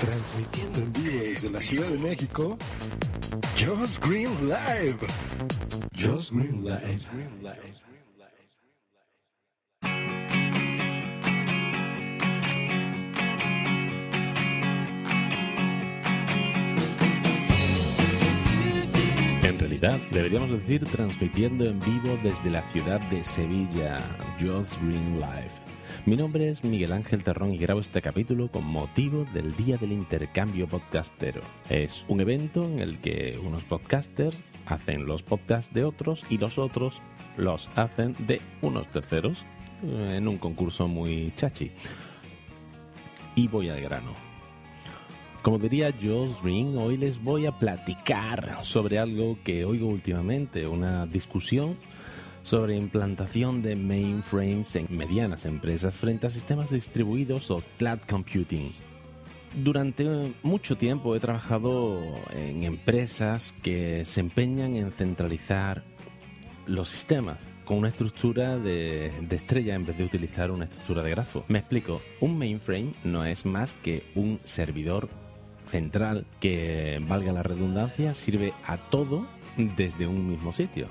Transmitiendo en vivo desde la Ciudad de México, Just Green Live. Just Green Live. En realidad, deberíamos decir transmitiendo en vivo desde la ciudad de Sevilla, Just Green Live. Mi nombre es Miguel Ángel Terrón y grabo este capítulo con motivo del Día del Intercambio Podcastero. Es un evento en el que unos podcasters hacen los podcasts de otros y los otros los hacen de unos terceros eh, en un concurso muy chachi. Y voy al grano. Como diría Josh Green, hoy les voy a platicar sobre algo que oigo últimamente, una discusión sobre implantación de mainframes en medianas empresas frente a sistemas distribuidos o cloud computing. Durante mucho tiempo he trabajado en empresas que se empeñan en centralizar los sistemas con una estructura de, estrella en vez de utilizar una estructura de grafo. Me explico, un mainframe no es más que un servidor central que, valga la redundancia, sirve a todo desde un mismo sitio.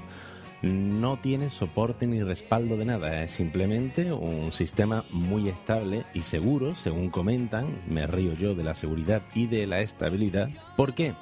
No tiene soporte ni respaldo de nada, es simplemente un sistema muy estable y seguro, según comentan, me río yo de la seguridad y de la estabilidad. ¿Por qué?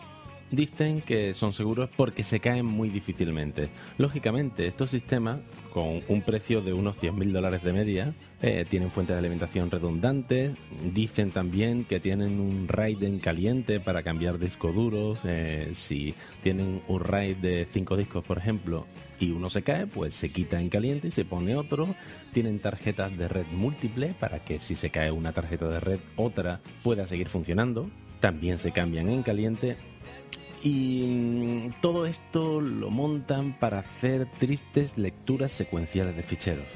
Dicen que son seguros porque se caen muy difícilmente. Lógicamente, estos sistemas, con un precio de unos 100.000 dólares de media, eh, tienen fuentes de alimentación redundantes. Dicen también que tienen un RAID en caliente para cambiar discos duros. Eh, si tienen un RAID de 5 discos, por ejemplo, y uno se cae, pues se quita en caliente y se pone otro. Tienen tarjetas de red múltiple para que si se cae una tarjeta de red, otra pueda seguir funcionando. También se cambian en caliente y mm, todo esto lo montan para hacer tristes lecturas secuenciales de ficheros.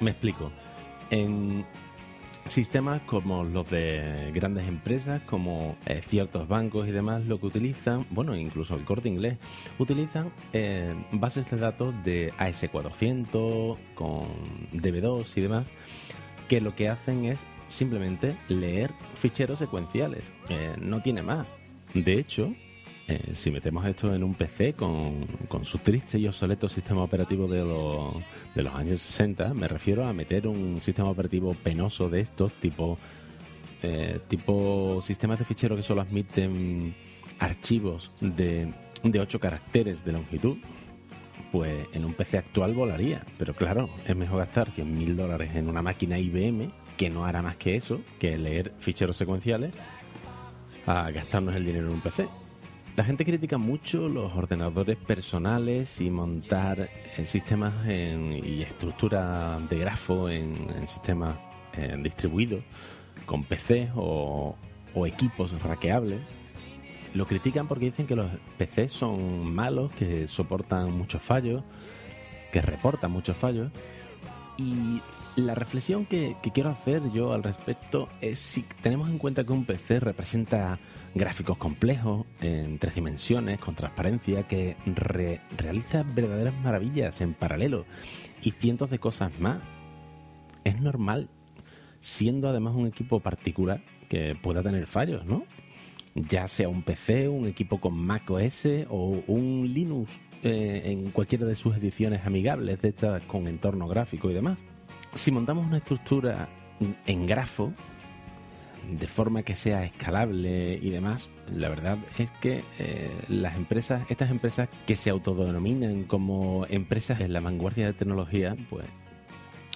Me explico. En sistemas como los de grandes empresas, como eh, ciertos bancos y demás, lo que utilizan, bueno, incluso el corte inglés, utilizan eh, bases de datos de AS400, con DB2 y demás, que lo que hacen es simplemente leer ficheros secuenciales. Eh, no tiene más. De hecho, eh, si metemos esto en un PC con, su triste y obsoleto sistema operativo de los, de los años 60, me refiero a meter un sistema operativo penoso de estos, tipo, eh, tipo sistemas de fichero que solo admiten archivos de, de 8 caracteres de longitud, pues en un PC actual volaría. Pero claro, es mejor gastar 100.000 dólares en una máquina IBM que no hará más que eso, que leer ficheros secuenciales, a gastarnos el dinero en un PC. La gente critica mucho los ordenadores personales y montar eh, sistemas y estructura de grafo en, sistemas eh, distribuidos con PCs o, equipos raqueables. Lo critican porque dicen que los PCs son malos, que soportan muchos fallos, que reportan muchos fallos. Y la reflexión que, quiero hacer yo al respecto es si tenemos en cuenta que un PC representa gráficos complejos en tres dimensiones, con transparencia, que realiza verdaderas maravillas en paralelo y cientos de cosas más. Es normal, siendo además un equipo particular, que pueda tener fallos, ¿no? Ya sea un PC, un equipo con Mac OS o un Linux eh, en cualquiera de sus ediciones amigables, de con entorno gráfico y demás. Si montamos una estructura en grafo, de forma que sea escalable y demás, la verdad es que eh, las empresas, estas empresas que se autodenominan como empresas en la vanguardia de tecnología, pues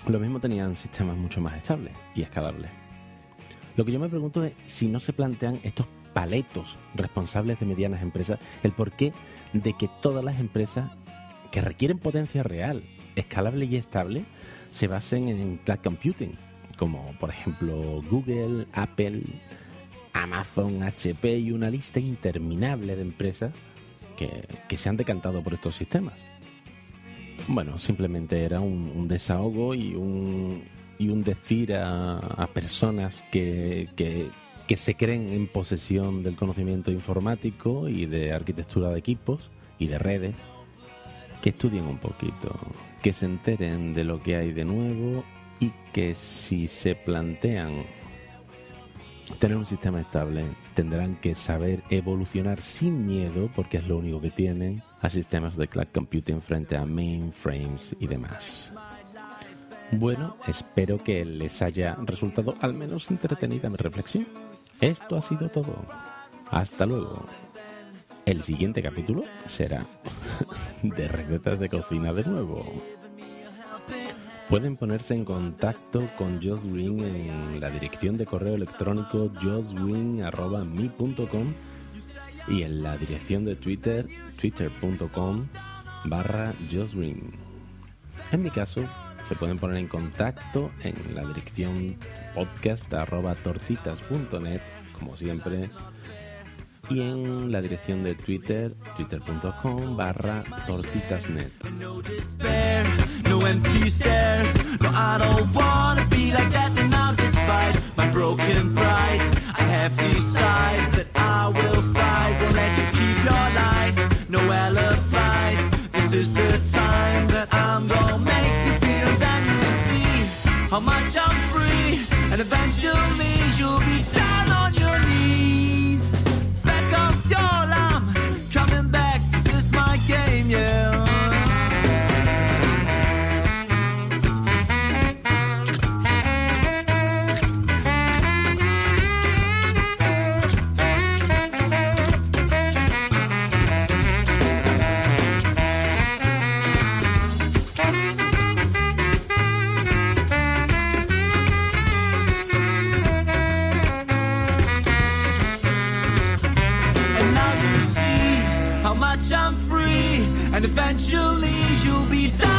lo mismo tenían sistemas mucho más estables y escalables. Lo que yo me pregunto es si no se plantean estos paletos responsables de medianas empresas, el porqué de que todas las empresas que requieren potencia real, escalable y estable, se basen en cloud computing como por ejemplo Google, Apple, Amazon, HP y una lista interminable de empresas que, se han decantado por estos sistemas. Bueno, simplemente era un, desahogo y un, y un decir a, personas que, que, que se creen en posesión del conocimiento informático y de arquitectura de equipos y de redes, que estudien un poquito, que se enteren de lo que hay de nuevo y que si se plantean tener un sistema estable, tendrán que saber evolucionar sin miedo, porque es lo único que tienen, a sistemas de cloud computing frente a mainframes y demás. Bueno, espero que les haya resultado al menos entretenida mi reflexión. Esto ha sido todo. Hasta luego. El siguiente capítulo será de recetas de cocina de nuevo. Pueden ponerse en contacto con Joss Green en la dirección de correo electrónico jossgreen.me.com y en la dirección de Twitter, twitter.com barra Green. En mi caso, se pueden poner en contacto en la dirección podcast tortitas.net, como siempre, y en la dirección de Twitter, twitter.com barra tortitasnet. Much I'm free, and eventually you'll be down.